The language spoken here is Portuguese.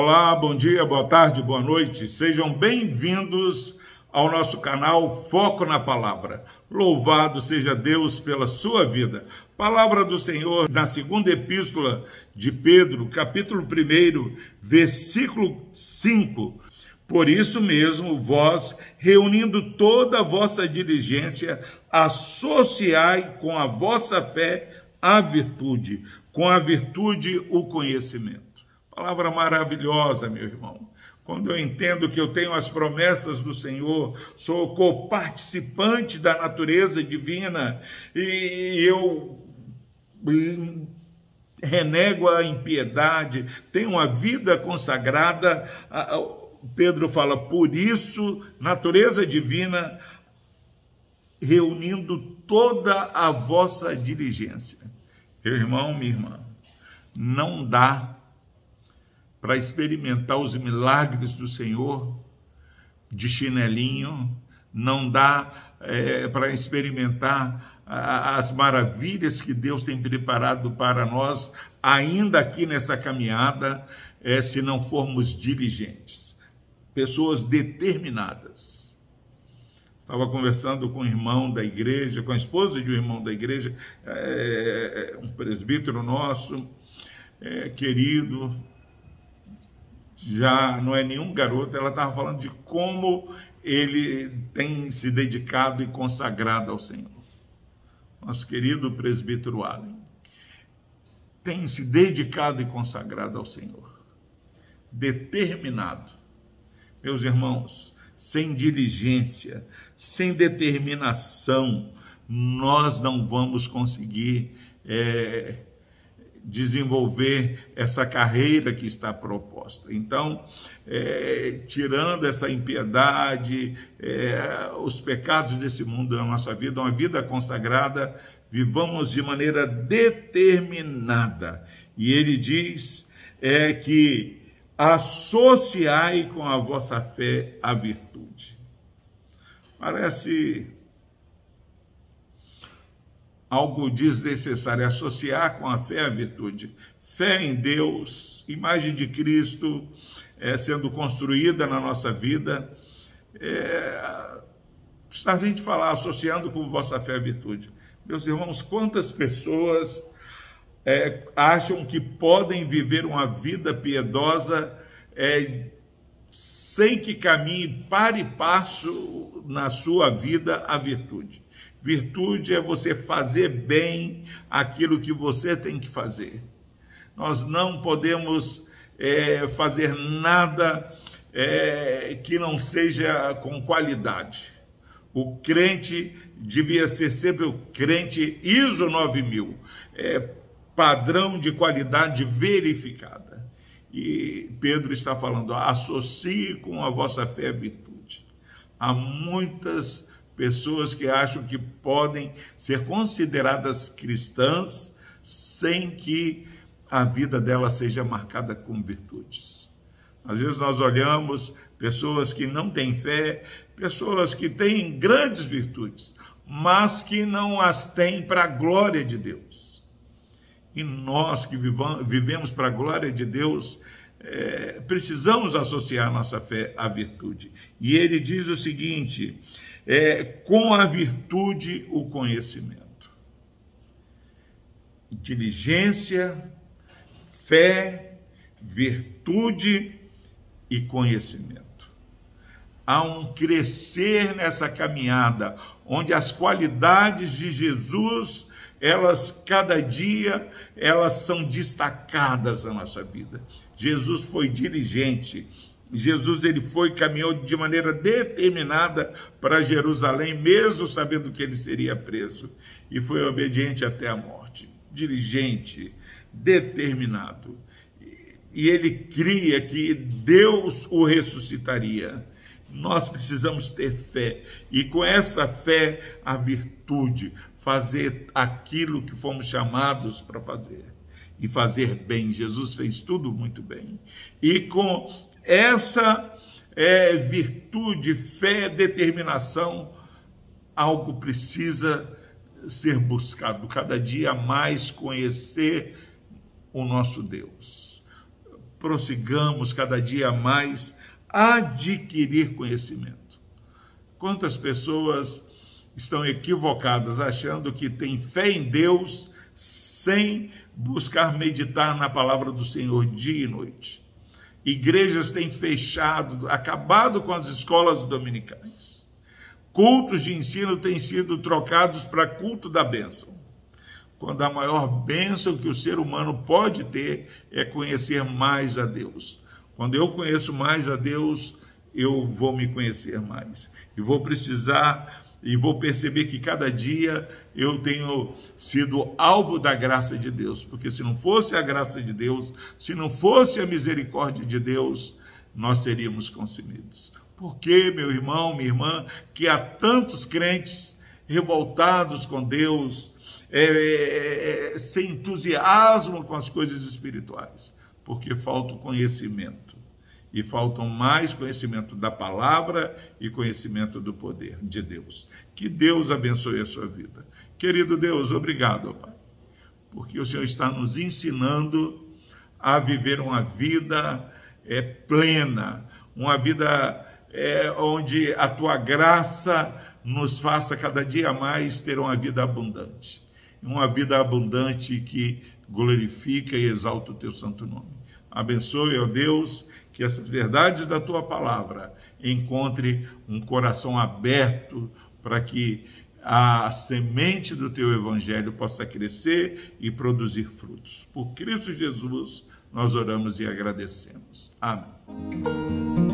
Olá, bom dia, boa tarde, boa noite. Sejam bem-vindos ao nosso canal Foco na Palavra. Louvado seja Deus pela sua vida. Palavra do Senhor na segunda epístola de Pedro, capítulo 1, versículo 5. Por isso mesmo, vós, reunindo toda a vossa diligência, associai com a vossa fé a virtude, com a virtude o conhecimento. Palavra maravilhosa, meu irmão. Quando eu entendo que eu tenho as promessas do Senhor, sou coparticipante da natureza divina e eu renego a impiedade, tenho uma vida consagrada. Pedro fala, por isso, natureza divina, reunindo toda a vossa diligência. Meu irmão, minha irmã, não dá para experimentar os milagres do Senhor de chinelinho, não dá é, para experimentar as maravilhas que Deus tem preparado para nós, ainda aqui nessa caminhada, é, se não formos diligentes, pessoas determinadas. Estava conversando com um irmão da igreja, com a esposa de um irmão da igreja, é, é um presbítero nosso, é, querido, já não é nenhum garoto, ela estava falando de como ele tem se dedicado e consagrado ao Senhor. Nosso querido presbítero Allen tem se dedicado e consagrado ao Senhor, determinado. Meus irmãos, sem diligência, sem determinação, nós não vamos conseguir é, desenvolver essa carreira que está proposta. Então, é, tirando essa impiedade, é, os pecados desse mundo da nossa vida, uma vida consagrada, vivamos de maneira determinada. E ele diz é que associai com a vossa fé a virtude. Parece algo desnecessário, é associar com a fé a virtude. Fé em Deus, imagem de Cristo é, sendo construída na nossa vida. É, está a gente falar, associando com vossa fé a virtude. Meus irmãos, quantas pessoas é, acham que podem viver uma vida piedosa é, sem que caminhe para e passo na sua vida a virtude. Virtude é você fazer bem aquilo que você tem que fazer. Nós não podemos é, fazer nada é, que não seja com qualidade. O crente devia ser sempre o crente ISO 9000, é, padrão de qualidade verificada. E Pedro está falando, associe com a vossa fé a virtude. Há muitas pessoas que acham que podem ser consideradas cristãs sem que a vida delas seja marcada com virtudes. Às vezes nós olhamos pessoas que não têm fé, pessoas que têm grandes virtudes, mas que não as têm para a glória de Deus. E nós que vivemos para a glória de Deus, é, precisamos associar nossa fé à virtude. E ele diz o seguinte: é, com a virtude o conhecimento. Inteligência, fé, virtude e conhecimento. Há um crescer nessa caminhada, onde as qualidades de Jesus, elas cada dia, elas são destacadas na nossa vida. Jesus foi diligente, Jesus ele foi caminhou de maneira determinada para Jerusalém, mesmo sabendo que ele seria preso, e foi obediente até a morte, diligente, determinado. E ele cria que Deus o ressuscitaria. Nós precisamos ter fé, e com essa fé, a virtude, fazer aquilo que fomos chamados para fazer e fazer bem. Jesus fez tudo muito bem. E com essa é, virtude, fé, determinação, algo precisa ser buscado, cada dia mais conhecer o nosso Deus. prossigamos cada dia mais adquirir conhecimento. Quantas pessoas estão equivocadas achando que têm fé em Deus sem buscar meditar na palavra do Senhor dia e noite. Igrejas têm fechado, acabado com as escolas dominicais. Cultos de ensino têm sido trocados para culto da bênção. Quando a maior bênção que o ser humano pode ter é conhecer mais a Deus. Quando eu conheço mais a Deus, eu vou me conhecer mais. E vou precisar e vou perceber que cada dia eu tenho sido alvo da graça de Deus, porque se não fosse a graça de Deus, se não fosse a misericórdia de Deus, nós seríamos consumidos. Por que, meu irmão, minha irmã, que há tantos crentes revoltados com Deus, é, é, é sem entusiasmo com as coisas espirituais? Porque falta o conhecimento e faltam mais conhecimento da palavra e conhecimento do poder de Deus. Que Deus abençoe a sua vida. Querido Deus, obrigado, Pai, porque o Senhor está nos ensinando a viver uma vida é, plena, uma vida é, onde a tua graça nos faça cada dia mais ter uma vida abundante. Uma vida abundante que glorifica e exalta o teu santo nome. Abençoe, ó Deus que essas verdades da tua palavra encontre um coração aberto para que a semente do teu evangelho possa crescer e produzir frutos. Por Cristo Jesus, nós oramos e agradecemos. Amém.